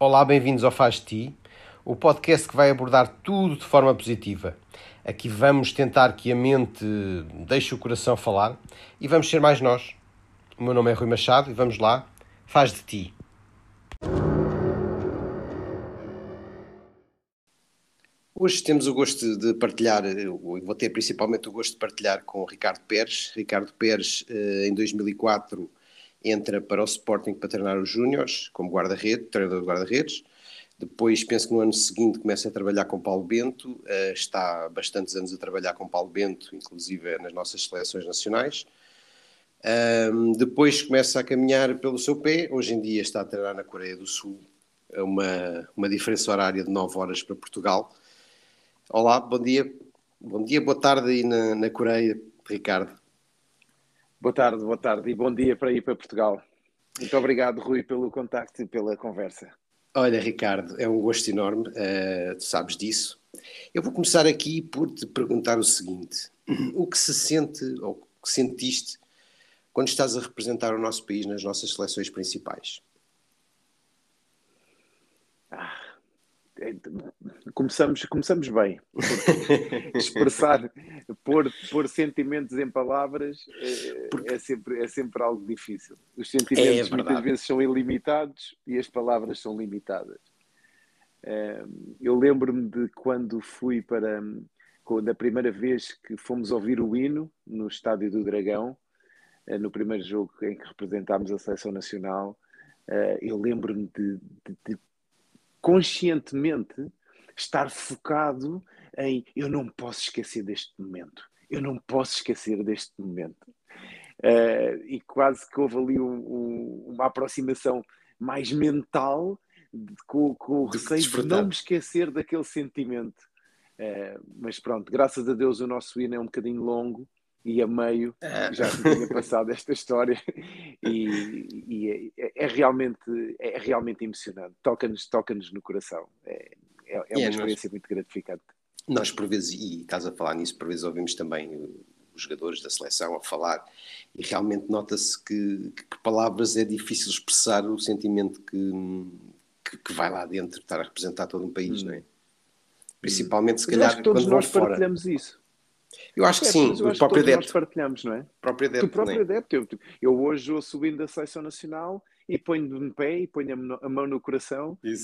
Olá, bem-vindos ao Faz Ti, o podcast que vai abordar tudo de forma positiva. Aqui vamos tentar que a mente deixe o coração falar e vamos ser mais nós. O meu nome é Rui Machado e vamos lá, faz de ti. Hoje temos o gosto de partilhar, vou ter principalmente o gosto de partilhar com Ricardo Pérez. Ricardo Pérez, eh, em 2004, entra para o Sporting para treinar os Júniores, como guarda-redes, treinador de guarda-redes. Depois, penso que no ano seguinte começa a trabalhar com Paulo Bento, uh, está há bastantes anos a trabalhar com Paulo Bento, inclusive nas nossas seleções nacionais. Um, depois começa a caminhar pelo seu pé, hoje em dia está a treinar na Coreia do Sul, uma, uma diferença horária de 9 horas para Portugal. Olá, bom dia, bom dia, boa tarde aí na, na Coreia, Ricardo. Boa tarde, boa tarde e bom dia para ir para Portugal. Muito obrigado, Rui, pelo contacto e pela conversa. Olha, Ricardo, é um gosto enorme, uh, tu sabes disso. Eu vou começar aqui por te perguntar o seguinte: o que se sente ou o que sentiste quando estás a representar o nosso país nas nossas seleções principais? Ah, é, começamos, começamos bem. Expressar, pôr, pôr sentimentos em palavras é, é, sempre, é sempre algo difícil. Os sentimentos é muitas vezes são ilimitados e as palavras são limitadas. Eu lembro-me de quando fui para. Da primeira vez que fomos ouvir o hino no Estádio do Dragão, eh, no primeiro jogo em que representámos a seleção nacional, eh, eu lembro-me de, de, de conscientemente estar focado em eu não posso esquecer deste momento, eu não posso esquecer deste momento. Uh, e quase que houve ali um, um, uma aproximação mais mental de, com, com, o receio de não me esquecer daquele sentimento. Uh, mas pronto, graças a Deus o nosso hino é um bocadinho longo e a meio é. já me tinha passado esta história e, e é, é, realmente, é realmente emocionante, toca-nos toca no coração, é, é, é uma experiência nós, muito gratificante. Nós por vezes, e estás a falar nisso, por vezes ouvimos também os jogadores da seleção a falar e realmente nota-se que, que, palavras é difícil expressar o sentimento que, que, que, vai lá dentro, estar a representar todo um país, hum. não é? Principalmente, se calhar, todos nós partilhamos fora. isso. Eu acho que é, sim, o próprio adepto. Nós partilhamos, não é? O próprio adepto. O próprio adepto. Eu, eu hoje vou subindo da seleção nacional e ponho-me de pé e ponho a mão no coração e,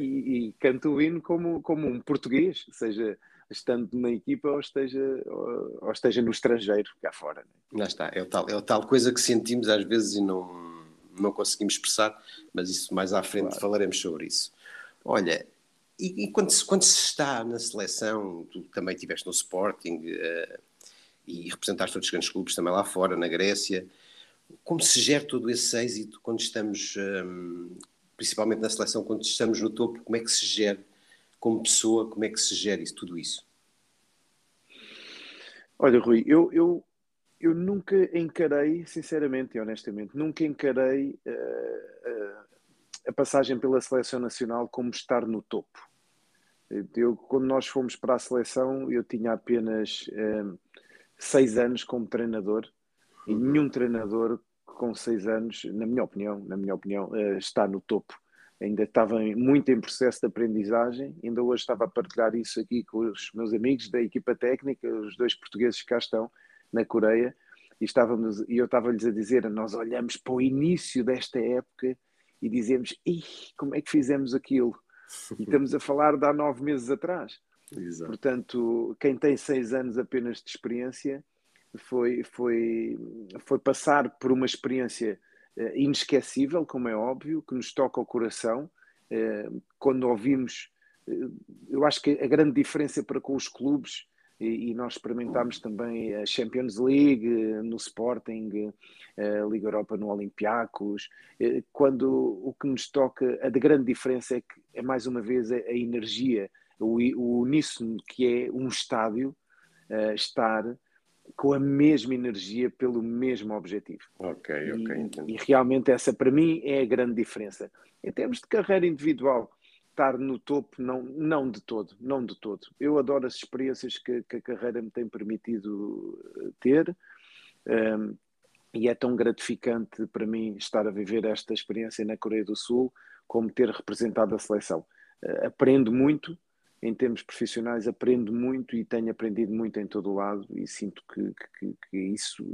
e, e, canto o hino como, como um português, seja estando na equipa ou esteja, ou, ou esteja no estrangeiro, cá fora. Né? Lá está, é o, tal, é o tal coisa que sentimos às vezes e não, não conseguimos expressar, mas isso mais à frente claro. falaremos sobre isso. Olha, e, e quando, se, quando, se, está na seleção, tu também estiveste no Sporting uh, e representaste outros grandes clubes também lá fora, na Grécia. Como se gera todo esse êxito quando estamos, um, ehm, principalmente na seleção, quando estamos no topo? Como é que se gera como pessoa? Como é que se gera isso, tudo isso? Olha, Rui, eu, eu, eu nunca encarei, sinceramente e honestamente, nunca encarei uh, uh, a passagem pela seleção nacional como estar no topo. Eu, quando nós fomos para a seleção, eu tinha apenas eh, seis anos como treinador e nenhum treinador com seis anos, na minha opinião, na minha opinião, eh, está no topo. Ainda estava muito em processo de aprendizagem, ainda hoje estava a partilhar isso aqui com os meus amigos da equipa técnica, os dois portugueses que cá estão na Coreia, e, estávamos, e eu estava-lhes a dizer, nós olhamos para o início desta época e dizemos, como é que fizemos aquilo? E estamos a falar de há nove meses atrás. Exato. Portanto, quem tem seis anos apenas de experiência foi, foi, foi passar por uma experiência uh, inesquecível, como é óbvio, que nos toca o coração. Uh, quando ouvimos, uh, eu acho que a grande diferença para com os clubes e, nós experimentámos também a Champions League no Sporting, a Liga Europa no Olympiacos, eh, quando o que nos toca, a de grande diferença é que é mais uma vez a, energia, o, uníssono que é um estádio estar com a mesma energia pelo mesmo objetivo. Ok, ok. E, e, realmente essa para mim é a grande diferença. Em termos de carreira individual, estar no topo, não, não de todo, não de todo. Eu adoro as experiências que, que a carreira me tem permitido eh, ter um, e é tão gratificante para mim estar a viver esta experiência na Coreia do Sul como ter representado a seleção. Uh, aprendo muito em termos profissionais, aprendo muito e tenho aprendido muito em todo o lado e sinto que, que, que isso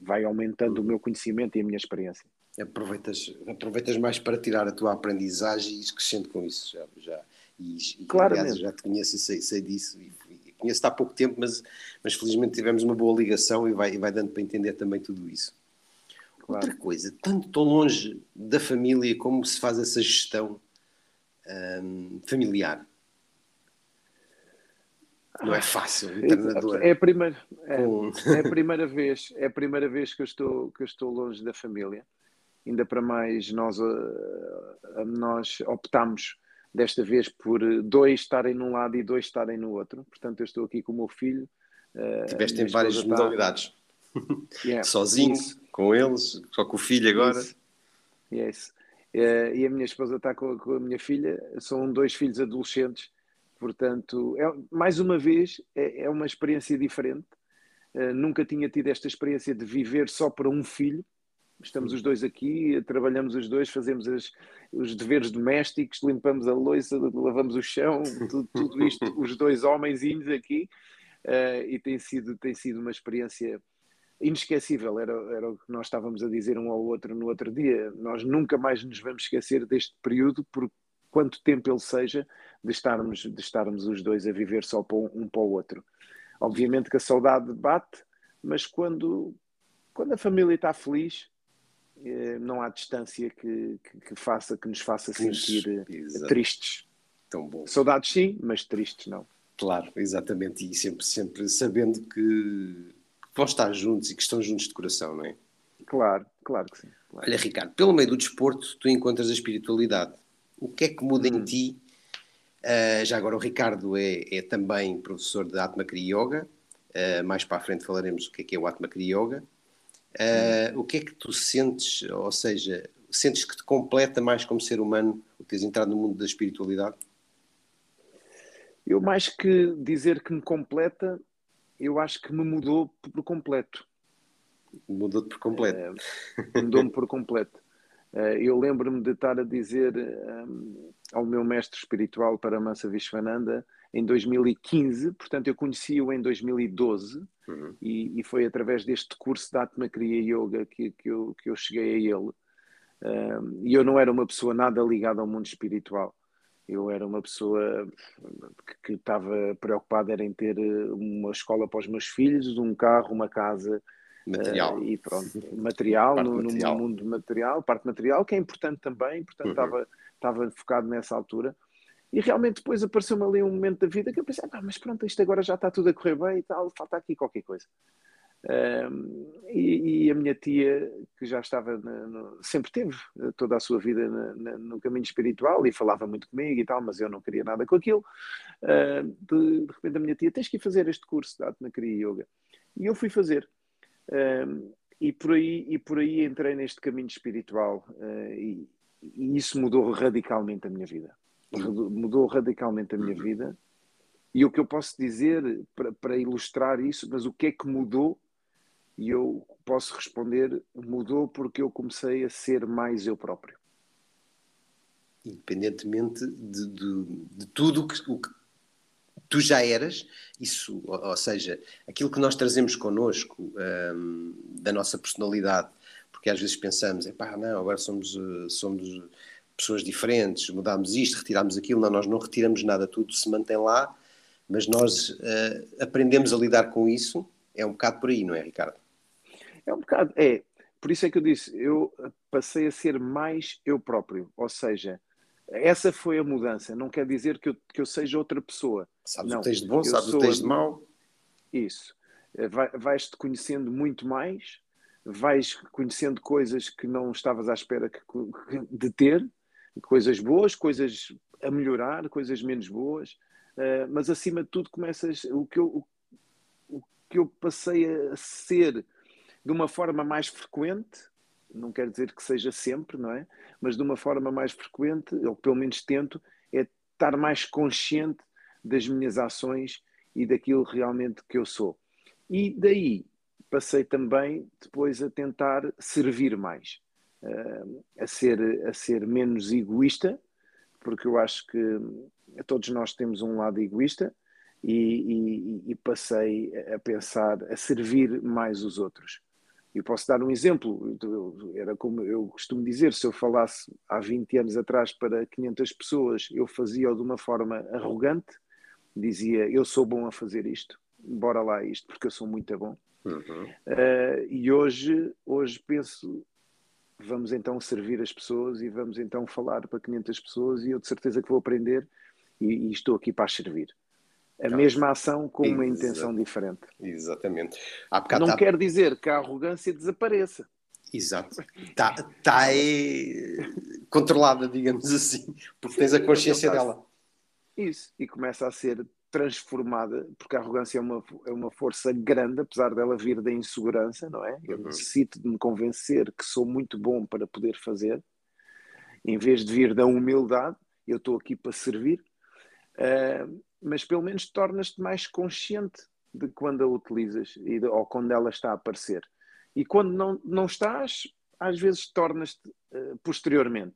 vai aumentando o meu conhecimento e a minha experiência. Aproveitas, aproveitas mais para tirar a tua aprendizagem e ir crescendo com isso. Já, já, e, claro, aliás, já te conheço e sei, sei disso. E, e conheço-te há pouco tempo, mas, mas felizmente tivemos uma boa ligação e vai, e vai dando para entender também tudo isso. Claro. Outra coisa, tanto tão longe da família, como se faz essa gestão hum, familiar? Não é fácil, É a primeira, é, é, a primeira vez, é a primeira vez que eu estou que eu estou longe da família. Ainda para mais nós uh, nós optamos desta vez por dois estarem num lado e dois estarem no outro. Portanto, eu estou aqui com o meu filho. Uh, Tiveste em várias está... modalidades. Yeah, Sozinho, isso. com eles, só com o filho agora. Isso. Yes. E a minha esposa está com a minha filha. São dois filhos adolescentes Portanto, é, mais uma vez, é, é uma experiência diferente. Uh, nunca tinha tido esta experiência de viver só para um filho. Estamos os dois aqui, trabalhamos os dois, fazemos as, os deveres domésticos, limpamos a louça, lavamos o chão, tudo, tudo isto, os dois homenzinhos aqui. Uh, e tem sido, tem sido uma experiência inesquecível. Era, era o que nós estávamos a dizer um ao outro no outro dia. Nós nunca mais nos vamos esquecer deste período, por quanto tempo ele seja, de estarmos, de estarmos os dois a viver só para um, um para o outro. Obviamente que a saudade bate, mas quando, quando a família está feliz, eh, não há distância que, que, faça, que nos faça sentir eh, Exato. tristes. Tão bom. Saudades sim, mas tristes não. Claro, exatamente. E sempre, sempre sabendo que vão estar juntos e que estão juntos de coração, não é? Claro, claro que sim. Claro. Olha, Ricardo, pelo meio do desporto, tu encontras a espiritualidade. O que é que muda hum. em ti Uh, já agora o Ricardo é, é, também professor de Atma Kriya Yoga. Uh, mais para a frente falaremos o que é, que é o Atma Kriya Yoga. Uh, o que é que tu sentes, ou seja, sentes que te completa mais como ser humano o teres entrado no mundo da espiritualidade? Eu mais que dizer que me completa, eu acho que me mudou por completo. Mudou-te por completo. Mudou-me por completo. Eu lembro-me de estar a dizer um, ao meu mestre espiritual Paramahansa Vishwananda em 2015, portanto eu conheci-o em 2012 uhum. e, e, foi através deste curso de Atma Kriya Yoga que, que, eu, que eu cheguei a ele. Um, e eu não era uma pessoa nada ligada ao mundo espiritual. Eu era uma pessoa que, que estava preocupada em ter uma escola para os meus filhos, um carro, uma casa, material. Uh, e pronto, material, no, material. no, mundo material, parte material, que é importante também, portanto uhum. estava estava focado nessa altura. E realmente depois apareceu-me ali um momento da vida que eu pensei, ah, mas pronto, isto agora já está tudo a correr bem e tal, falta aqui qualquer coisa. Um, e, e, a minha tia, que já estava, na, no, sempre teve toda a sua vida na, na, no caminho espiritual e falava muito comigo e tal, mas eu não queria nada com aquilo. Uh, de, de, repente, a minha tia, tens que ir fazer este curso de Atma Kriya Yoga. E eu fui fazer. Um, e, por aí, e por aí entrei neste caminho espiritual. Uh, e, e isso mudou radicalmente a minha vida. Mudou radicalmente a minha uhum. vida. E o que eu posso dizer para, para ilustrar isso, mas o que é que mudou? E eu posso responder: mudou porque eu comecei a ser mais eu próprio. Independentemente de, de, de tudo que, o que tu já eras, isso, ou, seja, aquilo que nós trazemos connosco um, da nossa personalidade, porque às vezes pensamos, pá, não, agora somos, eh, somos pessoas diferentes, mudámos isto, retirámos aquilo, não, nós não retiramos nada, tudo se mantém lá, mas nós uh, aprendemos a lidar com isso, é um bocado por aí, não é, Ricardo? É um bocado, é. Por isso é que eu disse, eu passei a ser mais eu próprio, ou seja, essa foi a mudança, não quer dizer que eu, que eu seja outra pessoa. Sabes não, o que tens de bom, sabes o que tens de mau. Isso. Eh, vais-te conhecendo muito mais, vais conhecendo coisas que não estavas à espera de ter, coisas boas, coisas a melhorar, coisas menos boas, uh, mas acima de tudo começas o que eu o, o que eu passei a ser de uma forma mais frequente, não quer dizer que seja sempre, não é? Mas de uma forma mais frequente, ou pelo menos tento, é estar mais consciente das minhas ações e daquilo realmente que eu sou. E daí passei também depois a tentar servir mais. uh, a, ser, a ser menos egoísta, porque eu acho que todos nós temos um lado egoísta e, e, e passei a pensar, a servir mais os outros. Eu posso dar um exemplo, era como eu costumo dizer, se eu falasse há 20 anos atrás para 500 pessoas, eu fazia-o de uma forma arrogante, dizia eu sou bom a fazer isto, bora lá isto, porque eu sou muito bom. Uhum. Uh, e hoje, hoje penso, vamos então servir as pessoas e vamos então falar para 500 pessoas e eu de certeza que vou aprender e, e estou aqui para as servir a mesma ação com uma intenção diferente. Exatamente. Não tá... quer dizer que a arrogância desapareça. Exato. Está tá é... controlada, digamos assim, porque tens a consciência dela. Isso, e começa a ser transformada, porque a arrogância é uma, é uma força grande, apesar dela vir da insegurança, não é? Eu uhum. necessito de me convencer que sou muito bom para poder fazer, em vez de vir da humildade, eu estou aqui para servir. Uh, mas pelo menos tornas-te mais consciente de quando a utilizas e de, ou quando ela está a aparecer. E quando não, não estás, às vezes tornas-te uh, posteriormente.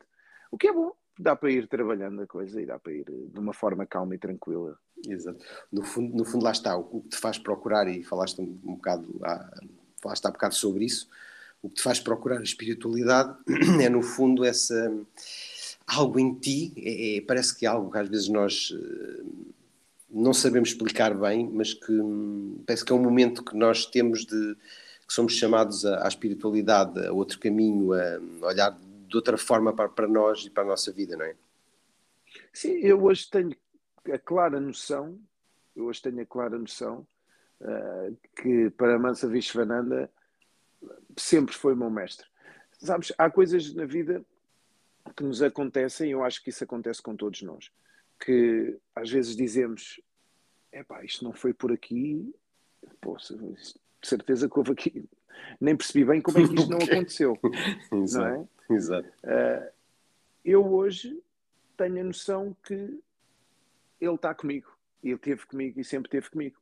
O que é bom, dá para ir trabalhando a coisa e dá para ir de uma forma calma e tranquila. Exato. No fundo, no fundo lá está, o que te faz procurar, e falaste um, um bocado, há, falaste há um bocado sobre isso, o que te faz procurar a espiritualidade é no fundo essa algo em ti, é, é, parece que é algo que às vezes nós uh, não sabemos explicar bem, mas que hum, parece que é um momento que nós temos de que somos chamados à, à espiritualidade, a outro caminho, a olhar de outra forma para, para nós e para a nossa vida, não é? Sim, eu hoje tenho a clara noção, eu hoje tenho a clara noção uh, que para Mansa Vishwananda sempre foi meu mestre. Sabes, há coisas na vida que nos acontecem, eu acho que isso acontece com todos nós que às vezes dizemos: pá, isto não foi por aqui, pô, de certeza que houve aqui. Nem percebi bem como é que isto não aconteceu. Exato. Não é? Exato. Uh, eu hoje tenho a noção que ele está comigo. Ele esteve comigo e sempre esteve comigo.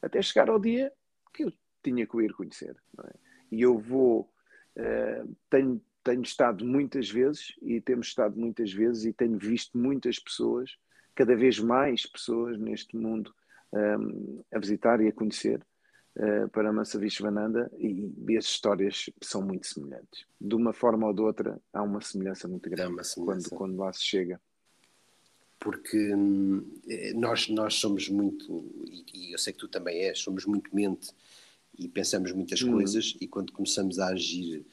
Até chegar ao dia que eu tinha que o ir conhecer. É? E eu vou. Uh, tenho, tenho estado muitas vezes e temos estado muitas vezes e tenho visto muitas pessoas cada vez mais pessoas neste mundo um, a visitar e a conhecer uh, para Mansavishvananda e, e as histórias são muito semelhantes. De uma forma ou de outra, há uma semelhança muito grande semelhança. Quando, quando lá se chega. Porque hum, nós, nós somos muito, e eu sei que tu também és, somos muito mente e pensamos muitas hum. coisas e quando começamos a agir eh,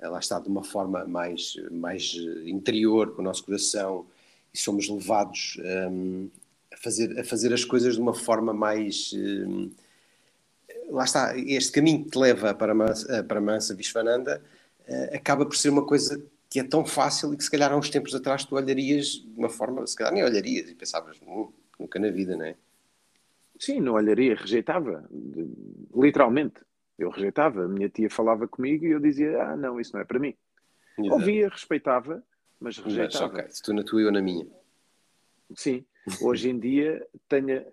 lá está de uma forma mais, mais interior com o nosso coração e somos levados um, a, fazer, a fazer as coisas de uma forma mais. Um, lá está, este caminho que te leva para, Mansa, para Mansa Vishwananda uh, acaba por ser uma coisa que é tão fácil e que se calhar há uns tempos atrás tu olharias de uma forma, se calhar nem olharias e pensavas, hum, nunca na vida, não é? Sim, não olharia, rejeitava, literalmente. Eu rejeitava. A minha tia falava comigo e eu dizia: Ah, não, isso não é para mim. Exato. Ouvia, respeitava, mas rejeitava. Mas, ok, se tu na tua e eu na minha. Sim, hoje em dia tenho,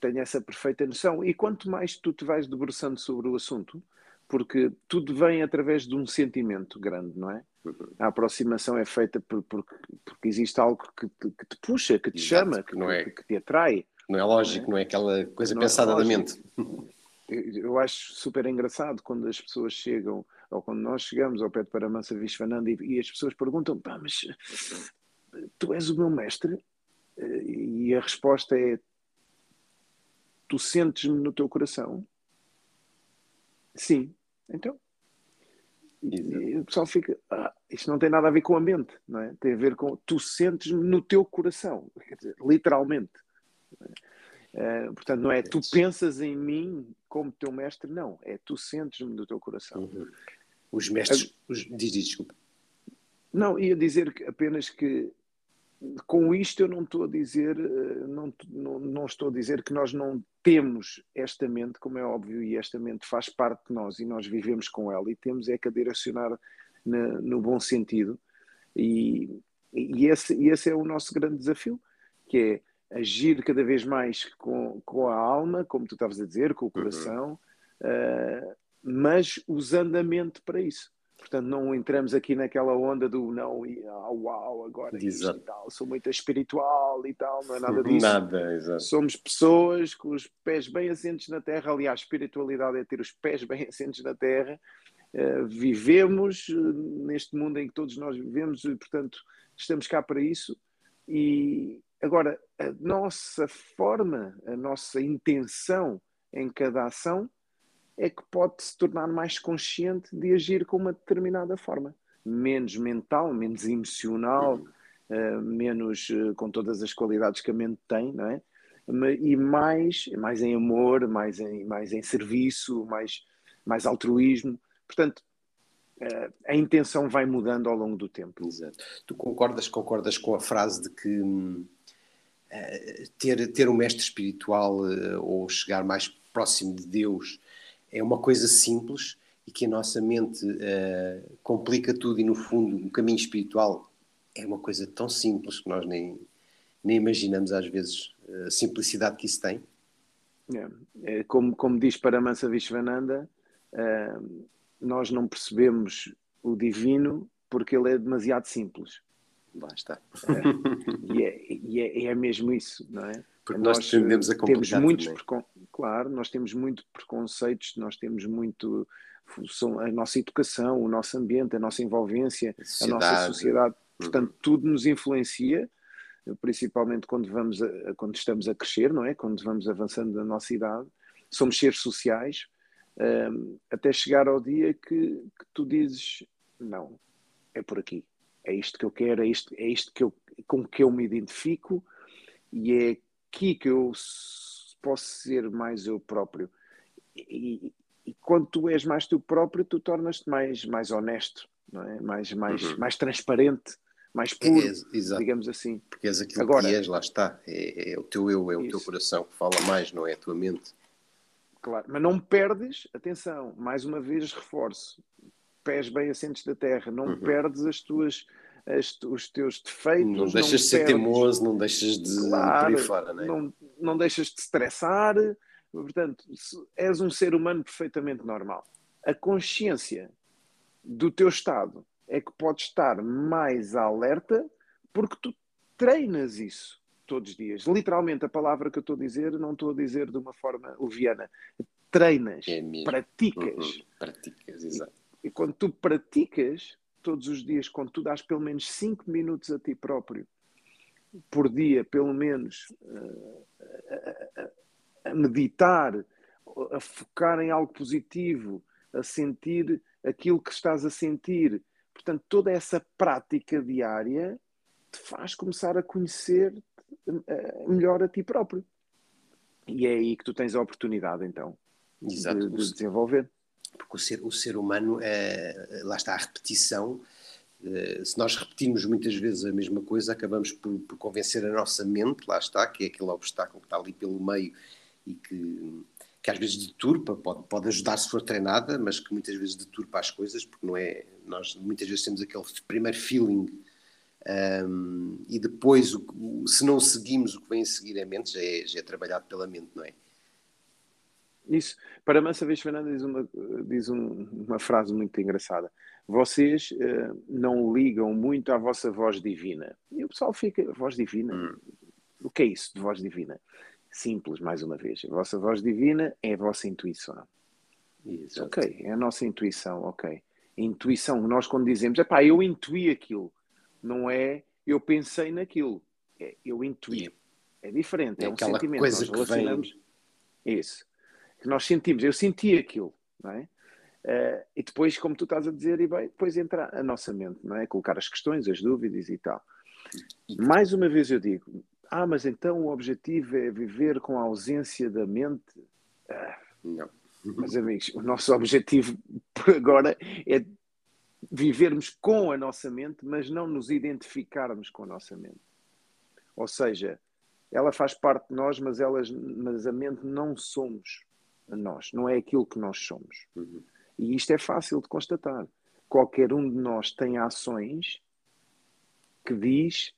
tenho essa perfeita noção. E quanto mais tu te vais debruçando sobre o assunto, porque tudo vem através de um sentimento grande, não é? Uhum. A aproximação é feita por, por, porque existe algo que te, que te puxa, que te Exato, chama, que, não é, que, que, te atrai. Não é lógico, não é, não é aquela coisa não pensada é da mente. Eu acho super engraçado quando as pessoas chegam ou quando nós chegamos ao pé de Paramansa Vishwananda e, e as pessoas perguntam, pá, mas tu és o meu mestre? E a resposta é, tu sentes-me no teu coração? Sim. Então, e o pessoal fica, ah, isto não tem nada a ver com a mente, não é? Tem a ver com tu sentes-me no teu coração, dizer, literalmente. Uh, portanto, não é tu pensas em mim como teu mestre, não, é tu sentes-me no teu coração. Uhum. Os mestres. Os... Diz, diz, desculpa. Não, ia dizer apenas que com isto eu não estou a dizer, eh, não, não, não, estou a dizer que nós não temos esta mente, como é óbvio, e esta mente faz parte de nós e nós vivemos com ela e temos é que a direcionar na, no bom sentido. E, e, esse, esse é o nosso grande desafio, que é agir cada vez mais com, com a alma, como tu estavas a dizer, com o uhum. coração, uhum. uh, mas usando a mente para isso. portanto não entramos aqui naquela onda do não e ah, uau, agora Exato. isto e tal, sou muito espiritual e tal, não é nada disso. Nada, exato. Somos pessoas com os pés bem assentes na terra, aliás, espiritualidade é ter os pés bem assentes na terra. Uh, vivemos uh, neste mundo em que todos nós vivemos e, portanto, estamos cá para isso. E agora, a nossa forma, a nossa intenção em cada ação é que pode se tornar mais consciente de agir com uma determinada forma. Menos mental, menos emocional, uh, menos uh, com todas as qualidades que a mente tem, não é? E mais, mais em amor, mais em, mais em serviço, mais, mais altruísmo. Portanto, uh, a intenção vai mudando ao longo do tempo. Exato. Tu concordas, concordas com a frase de que hum, ter, ter um mestre espiritual ou chegar mais próximo de Deus é uma coisa simples e que a nossa mente uh, complica tudo e no fundo o caminho espiritual é uma coisa tão simples que nós nem, nem imaginamos às vezes a simplicidade que isso tem. É, é, como, como diz Paramahansa Vishwananda, uh, nós não percebemos o divino porque ele é demasiado simples. Lá está. É, e, é, e, é, é mesmo isso, não é? Porque nós, nós tendemos a temos muitos claro, nós temos muito preconceitos, nós temos muito a nossa educação, o nosso ambiente, a nossa envolvência, a, a nossa sociedade, portanto, uhum. tudo nos influencia, principalmente quando vamos a, quando estamos a crescer, não é? Quando vamos avançando na nossa idade, somos seres sociais, um, até chegar ao dia que, que, tu dizes não, é por aqui, é isto que eu quero, é isto, é isto que eu, com que eu me identifico e é aqui que eu posso ser mais eu próprio. E, e quando tu és mais tu próprio, tu tornas-te mais, mais honesto, não é? mais, mais, uhum. mais transparente, mais puro, é, digamos assim. Porque és aquilo Agora, que és, lá está. É, é o teu eu, é o isso. teu coração que fala mais, não é a tua mente. Claro, mas não perdes, atenção, mais uma vez reforço, pés bem assentes da terra, não uhum. perdes as tuas as, os teus defeitos. Não deixas não de ser teimoso, não deixas de claro, por aí fora, não, é? não, não deixas de estressar. Portanto, és um ser humano perfeitamente normal. A consciência do teu estado é que pode estar mais alerta porque tu treinas isso todos os dias. Literalmente, a palavra que eu estou a dizer, não estou a dizer de uma forma leviana. Treinas, é praticas. Uhum. Praticas, exato. E, quando tu praticas, todos os dias, quando tu dás pelo menos 5 minutos a ti próprio, por dia, pelo menos, eh, a, a, a meditar, a focar em algo positivo, a sentir aquilo que estás a sentir. Portanto, toda essa prática diária te faz começar a conhecer eh, melhor a ti próprio. E é aí que tu tens a oportunidade, então, de, de desenvolver porque o ser, o ser humano, é, lá está a repetição. É, se nós repetirmos muitas vezes a mesma coisa, acabamos por, por, convencer a nossa mente, lá está, que é aquele obstáculo que está ali pelo meio e que, que às vezes deturpa, pode, pode ajudar se for treinada, mas que muitas vezes deturpa as coisas, porque não é. Nós muitas vezes temos aquele primeiro feeling um, e depois, o, o, se não seguimos o que vem a seguir a mente, já é, já é trabalhado pela mente, não é? Isso. Para Mansa vez Fernanda diz, uma, diz um, uma frase muito engraçada. Vocês uh, não ligam muito à vossa voz divina. E o pessoal fica, voz divina? Hum. O que é isso de voz divina? Simples, mais uma vez. A vossa voz divina é a vossa intuição. Exato. Ok, é a nossa intuição, ok. Intuição, nós quando dizemos, é pá, eu intuí aquilo, não é eu pensei naquilo, é eu intuí. É diferente, é, é um sentimento. Coisa nós relacionamos. Vem... Isso que nós sentimos. Eu senti aquilo, não é? Uh, e depois, como tu estás a dizer, e bem, depois entra a nossa mente, não é? Colocar as questões, as dúvidas e tal. Mais uma vez eu digo, ah, mas então o objetivo é viver com a ausência da mente? Ah, não. Meus amigos, o nosso objetivo agora é vivermos com a nossa mente, mas não nos identificarmos com a nossa mente. Ou seja, ela faz parte de nós, mas, elas, mas a mente não somos nós, não é aquilo que nós somos. Uhum. E isto é fácil de constatar. Qualquer um de nós tem ações que diz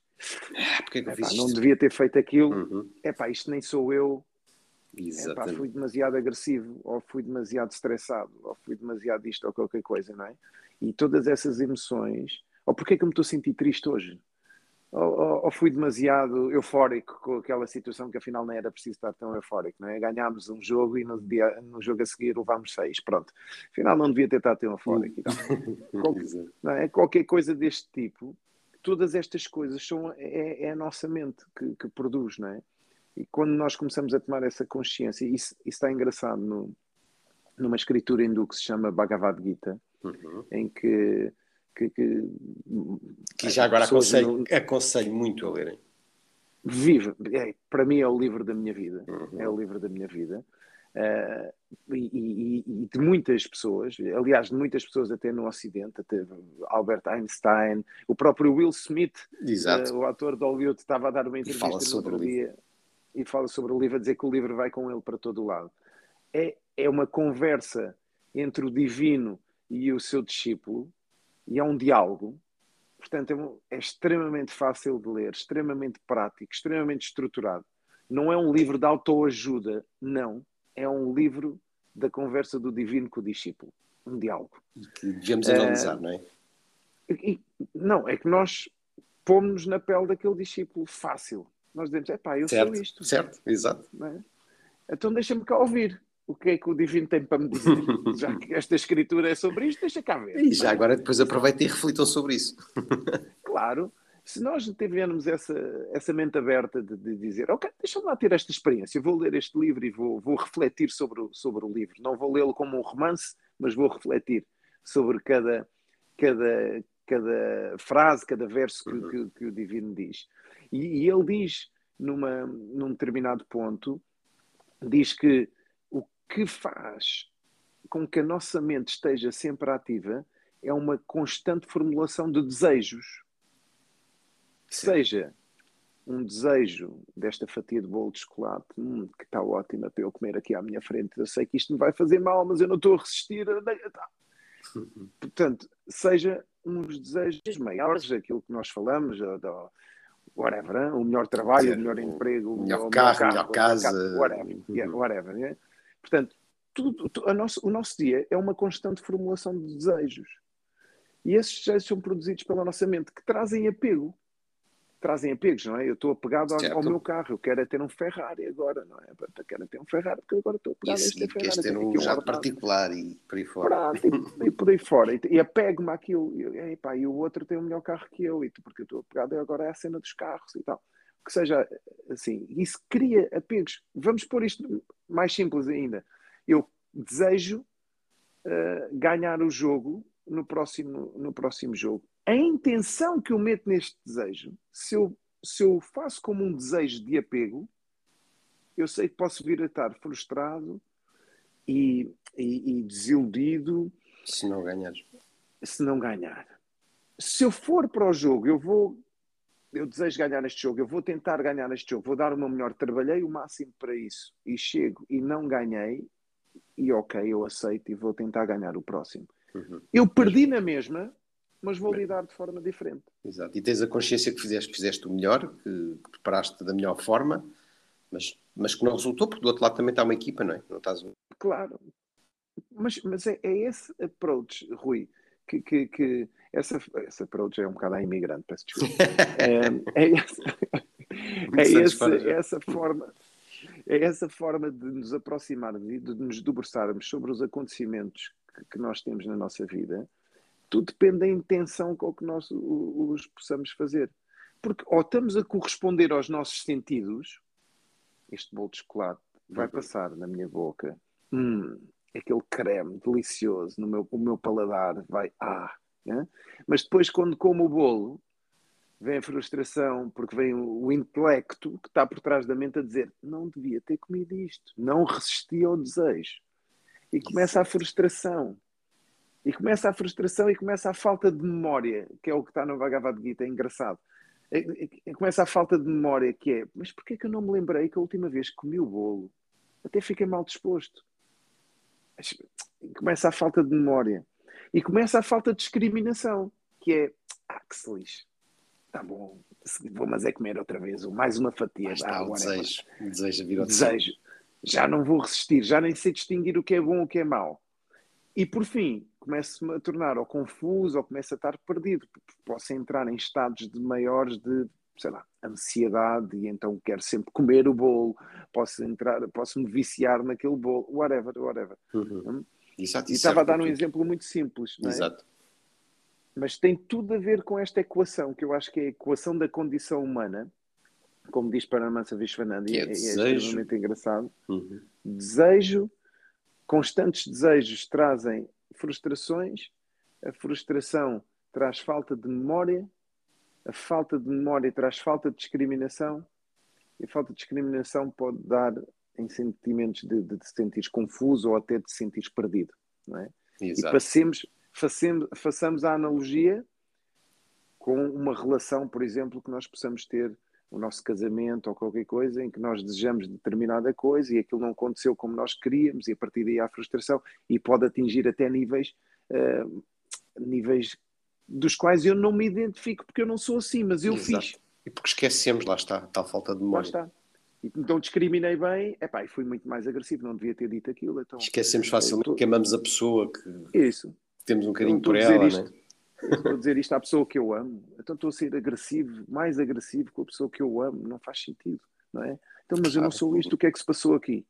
ah, é que epá, não devia ter feito aquilo, uhum. epá, isto nem sou eu, epá, fui demasiado agressivo, ou fui demasiado estressado, ou fui demasiado isto ou qualquer coisa, não é? E todas essas emoções, ou porque é que eu me estou a sentir triste hoje? Ou, ou, fui demasiado eufórico com aquela situação que afinal não era preciso estar tão eufórico, não é? Ganhámos um jogo e no, dia, no jogo a seguir levámos seis, pronto. Afinal não devia ter estado tão eufórico. Então, qual, é? Qualquer coisa deste tipo, todas estas coisas são, é, é a nossa mente que, que, produz, não é? E quando nós começamos a tomar essa consciência, isso, isso está engraçado no, numa escritura hindu que se chama Bhagavad Gita, uhum. em que que, que, que já agora aconselho, não... aconselho muito a lerem. Vive, é, para mim é o livro da minha vida. Uhum. É o livro da minha vida. Uh, e, e, e, de muitas pessoas, aliás, de muitas pessoas até no Ocidente, até Albert Einstein, o próprio Will Smith, uh, o ator de Hollywood, estava a dar uma entrevista no outro dia e fala sobre o livro, a dizer que o livro vai com ele para todo o lado. É, é uma conversa entre o divino e o seu discípulo e é um diálogo. Portanto, é, é extremamente fácil de ler, extremamente prático, extremamente estruturado. Não é um livro de autoajuda, não. É um livro da conversa do divino com o discípulo. Um diálogo. Que devemos analisar, uh, não é? E, não, é que nós pomos-nos na pele daquele discípulo fácil. Nós dizemos, é pá, eu certo, sou isto. Certo, exato. É? Então deixa-me cá ouvir o que é que o Divino tem para me dizer? já que esta escritura é sobre isto, deixa cá ver. E já agora depois aproveitem e reflitam sobre isso. claro. Se nós tivermos essa, essa mente aberta de, de dizer, ok, deixa-me lá ter esta experiência, vou ler este livro e vou, vou refletir sobre o, sobre o livro. Não vou lê-lo como um romance, mas vou refletir sobre cada, cada, cada frase, cada verso que, uhum. que, que o Divino diz. E, e ele diz, numa, num determinado ponto, diz que que faz com que a nossa mente esteja sempre ativa é uma constante formulação de desejos. Sim. Seja um desejo desta fatia de bolo de chocolate, hum, que está ótima para eu comer aqui à minha frente. Eu sei que isto me vai fazer mal, mas eu não estou a resistir. Tá. Portanto, seja uns desejos maiores, aquilo que nós falamos, do, whatever, o melhor trabalho, o melhor emprego, o melhor, carro, carro, melhor casa, whatever. Whatever yeah. Portanto, tudo, o, nosso, o nosso dia é uma constante formulação de desejos. E esses desejos são produzidos pela nossa mente, que trazem apego. Trazem apegos, não é? Eu estou apegado ao, ao, meu carro, eu quero é ter um Ferrari agora, não é? Eu quero é ter um Ferrari porque agora estou apegado Isso, a este Ferrari. ter um jato particular e por aí fora. e, e, por aí fora. E, e apego-me àquilo. E, e, pá, e o outro tem o melhor carro que eu, e porque eu estou apegado agora é a cena dos carros e tal que seja assim. Isso cria apegos. Vamos pôr isto mais simples ainda. Eu desejo uh, ganhar o jogo no próximo, no próximo jogo. A intenção que eu meto neste desejo, se eu, se eu faço como um desejo de apego, eu sei que posso vir a estar frustrado e, e, e desiludido. Se não ganhar. Se não ganhar. Se eu for para o jogo, eu vou eu desejo ganhar este jogo, eu vou tentar ganhar este jogo, vou dar o meu melhor, trabalhei o máximo para isso e chego e não ganhei, e ok, eu aceito e vou tentar ganhar o próximo. Uhum. Eu perdi na mesma, mas vou Bem. lidar de forma diferente. Exato. E tens a consciência que fizeste, fizeste o melhor, que, preparaste da melhor forma, mas, mas que não resultou, porque do outro lado também está uma equipa, não é? Não estás... Claro. Mas, mas é, é esse approach, Rui, que, que, que essa, essa approach é um bocado a imigrante, peço desculpa. é, é, essa, é esse, essa forma. É essa forma de nos aproximarmos e de nos debruçarmos sobre os acontecimentos que, que nós temos na nossa vida. Tudo depende da intenção com que nós os possamos fazer. Porque ou estamos a corresponder aos nossos sentidos, este bolo de chocolate vai uhum. passar na minha boca, hum, aquele creme delicioso no meu, o meu paladar vai, ah, né? Mas depois, quando como o bolo, vem a frustração, porque vem o, o intelecto que está por trás da mente a dizer: não devia ter comido isto, não resisti ao desejo. E começa a frustração. E começa a frustração e começa a falta de memória, que é o que está no Bhagavad Gita, é engraçado. E começa a falta de memória, que é, mas porquê que eu não me lembrei que a última vez que comi o bolo até fiquei mal disposto? Começa a falta de memória. E começa a falta de discriminação, que é, ah, que se lixe. Tá bom, vou mas é comer outra vez, ou mais uma fatia. Ah, desejo, é, desejo vir Desejo. Já não vou resistir, já nem sei distinguir o que é bom e o que é mau. E por fim, começo-me a tornar ou confuso ou começo a estar perdido. Posso entrar em estados de maiores de, sei lá, ansiedade e então quero sempre comer o bolo, posso entrar, posso me viciar naquele bolo, whatever, whatever. Uhum. Exato, e estava a dar um exemplo muito simples, não é? Exato. Mas tem tudo a ver com esta equação, que eu acho que é a equação da condição humana, como diz Paramahansa Vishwananda, é, é, é extremamente engraçado. Uhum. Desejo, constantes desejos trazem frustrações, a frustração traz falta de memória, a falta de memória traz falta de discriminação, e a falta de discriminação pode dar em sentimentos de, de, de te sentires confuso ou até de te sentires perdido. Não é? Exato. E passemos, façamos, façamos a analogia com uma relação, por exemplo, que nós possamos ter o nosso casamento ou qualquer coisa em que nós desejamos determinada coisa e aquilo não aconteceu como nós queríamos e a partir daí há frustração e pode atingir até níveis uh, níveis dos quais eu não me identifico porque eu não sou assim, mas eu Exato. fiz. E porque esquecemos, lá está, tal falta de memória. Lá está. Então discriminei bem, epá, e fui muito mais agressivo, não devia ter dito aquilo. Então, Esquecemos facilmente tô... que amamos a pessoa, que Isso. temos um carinho por ela, isto, né? Estou a dizer isto à pessoa que eu amo, então estou a ser agressivo, mais agressivo com a pessoa que eu amo, não faz sentido, não é? Então, mas claro. eu não sou isto, o que é que se passou aqui?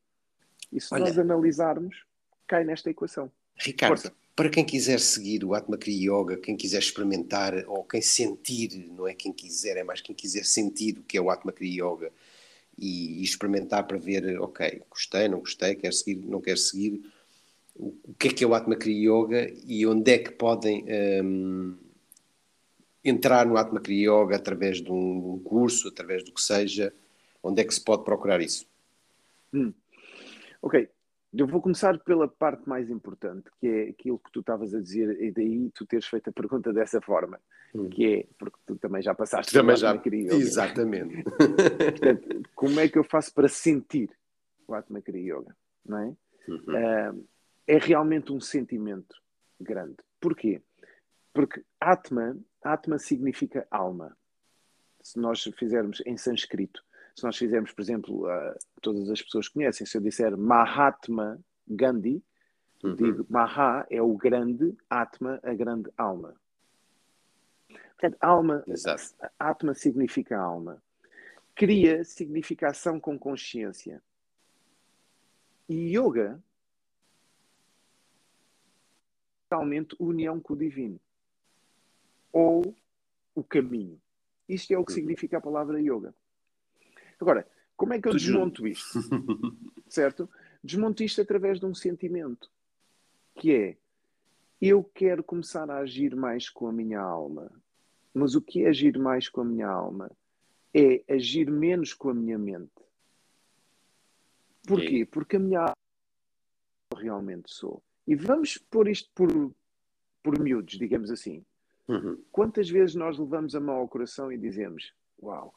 E se Olha, nós analisarmos, cai nesta equação. Ricardo, Força. para quem quiser seguir o Atma Kriya Yoga, quem quiser experimentar, ou quem sentir, não é quem quiser, é mais quem quiser sentir o que é o Atma Kriya Yoga e, experimentar para ver, ok, gostei, não gostei, quero seguir, não quero seguir, o, o que é que é o Atma Kriya Yoga e onde é que podem um, entrar no Atma Kriya Yoga através de um, um, curso, através do que seja, onde é que se pode procurar isso? Hum. Ok, eu vou começar pela parte mais importante, que é aquilo que tu estavas a dizer, e daí tu teres feito a pergunta dessa forma, hum. que é, porque tu também já passaste também já, Yoga. Exatamente. Portanto, como é que eu faço para sentir o Atma Kriya Yoga? Não é? Uhum. Uh, é realmente um sentimento grande. Porquê? Porque Atma, Atma significa alma. Se nós fizermos em sânscrito, se nós fizermos, por exemplo, uh, todas as pessoas conhecem, se eu disser Mahatma Gandhi, uhum. digo Maha é o grande, Atma, a grande alma. Portanto, alma, Exato. Atma significa alma. Cria significação com consciência. E yoga realmente união com o divino. Ou o caminho. Isto é o que uhum. significa a palavra yoga. Agora, como é que eu desmonto isto? certo? Desmonto isto através de um sentimento, que é eu quero começar a agir mais com a minha alma. Mas o que é agir mais com a minha alma? É agir menos com a minha mente. Porquê? Porque a minha alma realmente sou. E vamos pôr isto por, por miúdos, digamos assim. Uhum. Quantas vezes nós levamos a mão ao coração e dizemos: Uau,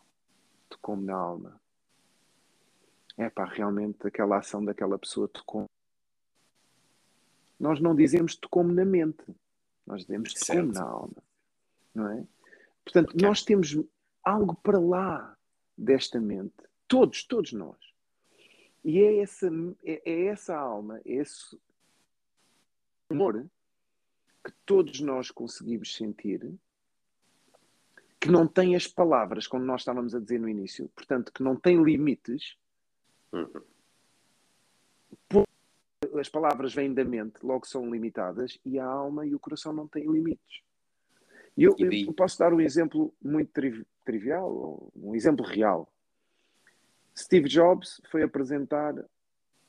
tocou-me na alma. É pá, realmente aquela ação daquela pessoa tocou. Nós não dizemos tocou-me na mente, nós dizemos tocou-me na alma. Não é? Portanto, nós temos algo para lá desta mente. Todos, todos nós. E é essa, é, é essa alma, é esse amor que todos nós conseguimos sentir que não tem as palavras, como nós estávamos a dizer no início, portanto, que não tem limites. Uhum. As palavras vêm da mente, logo são limitadas, e a alma e o coração não têm limites. E eu, eu posso dar um exemplo muito tri trivial, um exemplo real. Steve Jobs foi apresentar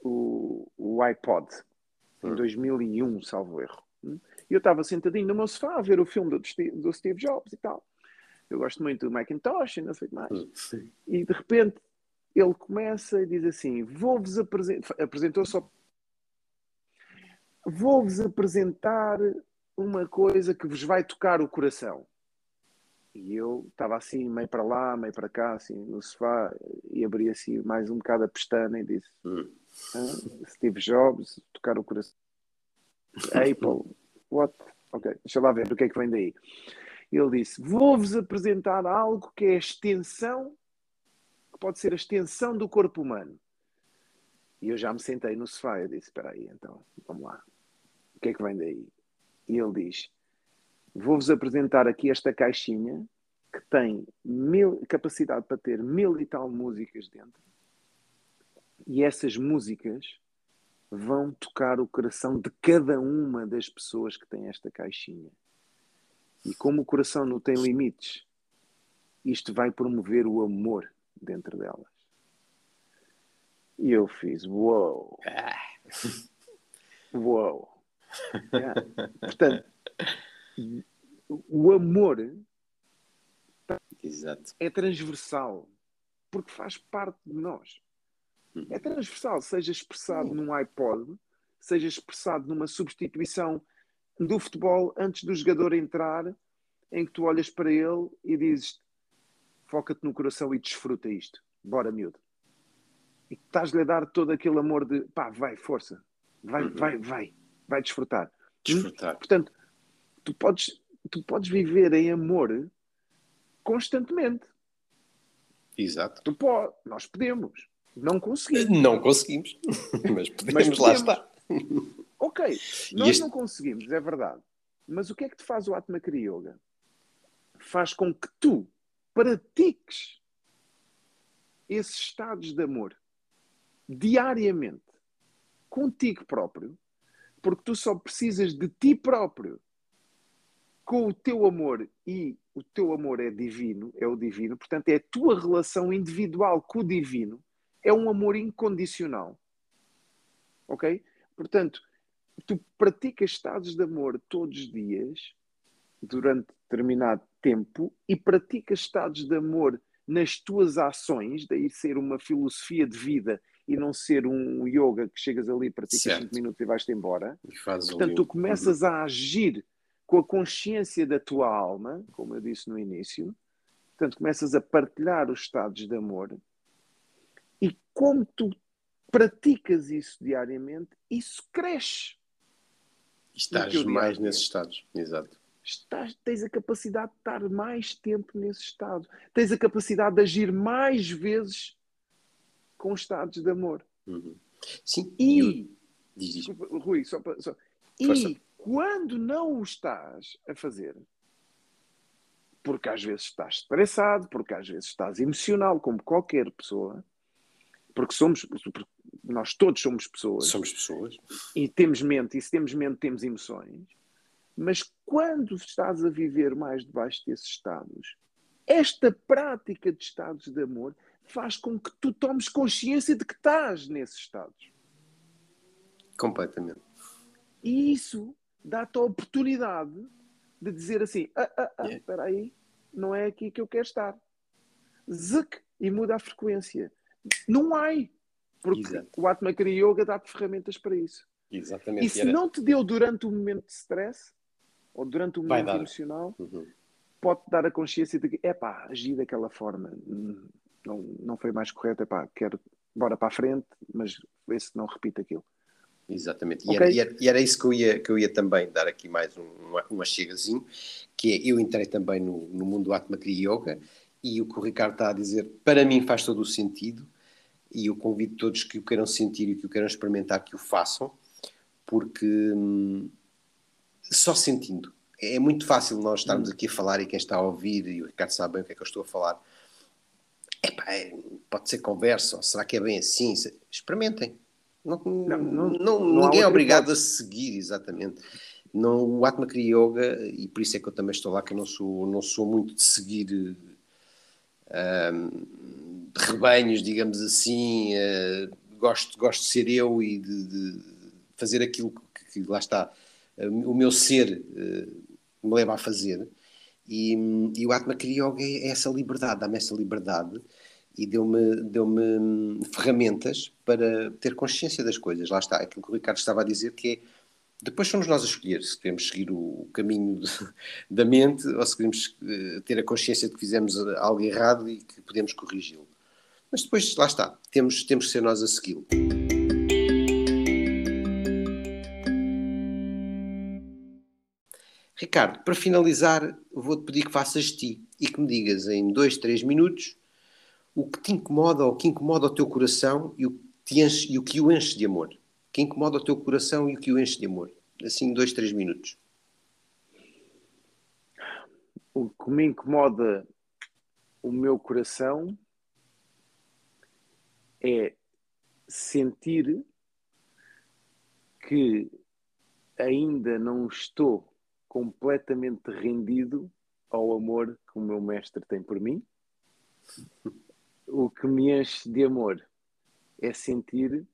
o, o iPod em 2001, salvo erro. E eu estava sentadinho no meu sofá a ver o filme do, do Steve Jobs e tal eu gosto muito do Macintosh e não sei o que mais. Hum, sim. E de repente ele começa e diz assim: Vou-vos apresentar. Apresentou só. Vou-vos apresentar uma coisa que vos vai tocar o coração. E eu estava assim, meio para lá, meio para cá, assim, no sofá, e abri assim mais um bocado a pestana e disse: hum. ah, Steve Jobs, tocar o coração. Apple, what? Ok, deixa lá ver o que é que vem daí. Ele disse: Vou-vos apresentar algo que é a extensão, que pode ser a extensão do corpo humano. E eu já me sentei no sofá e disse: Espera aí, então, vamos lá. O que é que vem daí? E ele diz: Vou-vos apresentar aqui esta caixinha que tem mil, capacidade para ter mil e tal músicas dentro. E essas músicas vão tocar o coração de cada uma das pessoas que têm esta caixinha. E como o coração não tem limites, isto vai promover o amor dentro delas. E eu fiz, uou! Uou! Yeah. Portanto, o amor Exato. é transversal, porque faz parte de nós. Uhum. É transversal, seja expressado num iPod, seja expressado numa substituição do futebol antes do jogador entrar, em que tu olhas para ele e dizes foca-te no coração e desfruta isto. Bora, miúdo. E estás-lhe a dar todo aquele amor de pá, vai, força, vai, Uhum. vai, vai, vai desfrutar. Desfrutar. Portanto, tu podes, tu podes viver em amor constantemente. Exato. Tu pode, nós podemos, não conseguimos. Não conseguimos, mas podemos, Mas lá podemos. está. Ok, nós este- não conseguimos, é verdade. Mas o que é que te faz o Atma Kriya Yoga? Faz com que tu pratiques esses estados de amor diariamente contigo próprio, porque tu só precisas de ti próprio com o teu amor e o teu amor é divino, é o divino, portanto é a tua relação individual com o divino, é um amor incondicional. Ok? Portanto, tu praticas estados de amor todos os dias, durante determinado tempo, e praticas estados de amor nas tuas ações, daí ser uma filosofia de vida e não ser um yoga que chegas ali, praticas Certo. 5 minutos e vais-te embora. E Portanto, ali tu começas a agir com a consciência da tua alma, como eu disse no início. Portanto, começas a partilhar os estados de amor. E como tu praticas isso diariamente, isso cresce. Estás mais nesses estados. Exato. Estás, tens a capacidade de estar mais tempo nesse estado. Tens a capacidade de agir mais vezes com estados de amor. Uhum. Sim, e eu- diz, diz. desculpa, Rui, só para. Só, Força. e quando não o estás a fazer, porque às vezes estás estressado, porque às vezes estás emocional, como qualquer pessoa, porque somos, porque nós todos somos pessoas somos pessoas. e temos mente, e se temos mente, temos emoções. Mas quando estás a viver mais debaixo desses estados, esta prática de estados de amor faz com que tu tomes consciência de que estás nesses estados. Completamente. E isso dá-te a oportunidade de dizer assim: ah, ah, ah, Yeah. espera aí, não é aqui que eu quero estar. Zuc, e muda a frequência. Não há. Porque Exato. o Atma Kriya Yoga dá-te ferramentas para isso. Exatamente. E se era- não te deu durante o momento de stress, ou durante o momento emocional, Uhum. pode-te dar a consciência de que, epá, agi daquela forma, hum, não, não foi mais correto, epá, quero, bora para a frente, mas vê se não repito aquilo. Exatamente. E, Ok. era, e era- e era isso que eu, ia, que eu ia também dar aqui mais um, um achegazinho, que é, eu entrei também no, no mundo do Atma Kriya Yoga e o que o Ricardo está a dizer, para mim faz todo o sentido e eu convido todos que o queiram sentir e que o queiram experimentar que o façam, porque hum, só sentindo. É muito fácil nós estarmos aqui a falar e quem está a ouvir, e o Ricardo sabe bem o que é que eu estou a falar, Epá, é, pode ser conversa, ou será que é bem assim? Experimentem. Não, não, não- ninguém é obrigado a seguir, exatamente. Não, o Atma Kriya Yoga, e por isso é que eu também estou lá, que eu não sou, não sou muito de seguir ahm, rebanhos, digamos assim. eh, gosto, gosto de ser eu e de, de fazer aquilo que, que lá está, eh, o meu ser eh, me leva a fazer. E, e o Atma Yoga é essa liberdade, dá-me essa liberdade e deu-me deu ferramentas para ter consciência das coisas. Lá está, aquilo que o Ricardo estava a dizer, que é depois somos nós a escolher se queremos seguir o caminho de- da mente ou se queremos ter a consciência de que fizemos algo errado e que podemos corrigi-lo. Mas depois, lá está, temos, temos que ser nós a segui-lo. Ricardo, para finalizar, vou-te pedir que faças ti e que me digas em dois, três minutos o que te incomoda ou o que incomoda o teu coração e o que, te enche, e o, que o enche de amor. O que incomoda o teu coração e o que o enche de amor. Assim, dois, três minutos. o que me incomoda o meu coração é sentir que ainda não estou completamente rendido ao amor que o meu mestre tem por mim. O que me enche de amor é sentir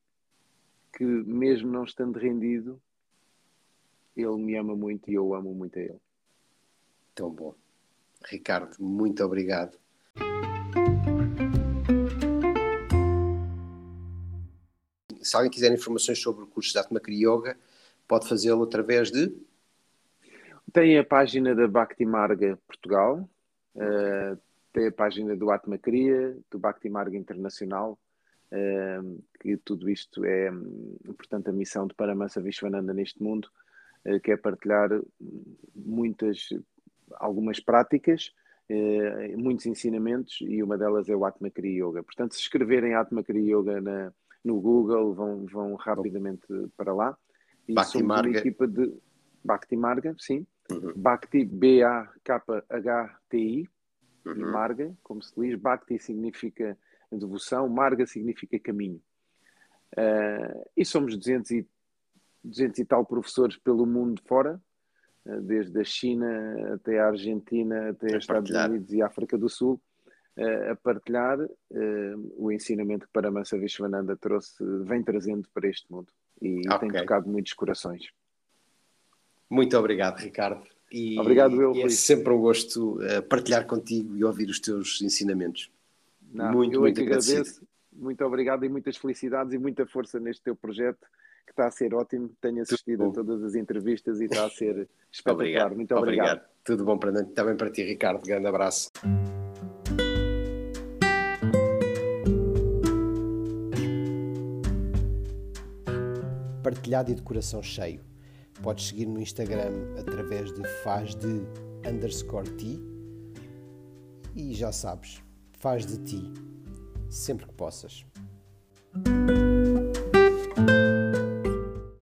que, mesmo não estando rendido, ele me ama muito e eu amo muito a ele. Tão bom. Ricardo, muito obrigado. Se alguém quiser informações sobre o curso de Atmakri Yoga, pode fazê-lo através de? Tem a página da Bhakti Marga Portugal, uh, tem a página do Atmakria, do Bhakti Marga Internacional, uh, que tudo isto é, portanto, a missão de Paramansa Vishwananda neste mundo, uh, que é partilhar muitas, algumas práticas, muitos ensinamentos, e uma delas é o Atmakri Yoga. Portanto, se escreverem Atmakri Yoga na, no Google, vão, vão rapidamente para lá. E Bhakti somos Marga. uma equipa de Bhakti Marga, sim. Uhum. Bhakti, B-A-K-H-T-I, uhum. e Marga, como se diz. Bhakti significa devoção, Marga significa caminho. Uh, e somos 200 e, 200 e tal professores pelo mundo fora, uh, desde a China até a Argentina, até os Estados Unidos e África do Sul, a partilhar o ensinamento que Paramahansa Vishwananda trouxe, vem trazendo para este mundo. E okay. tem tocado muitos corações. Muito obrigado, Ricardo. E, obrigado, eu, e é sempre um gosto uh, partilhar contigo e ouvir os teus ensinamentos. Não, muito, eu é muito agradeço. Muito obrigado e muitas felicidades e muita força neste teu projeto que está a ser ótimo. Tenho assistido a todas as entrevistas e está a ser espetacular. obrigado. Muito obrigado. obrigado. Tudo bom para também para ti, Ricardo. Grande abraço. Partilhado e de coração cheio Podes seguir no Instagram através de faz de underscore ti. E já sabes, faz de ti, sempre que possas.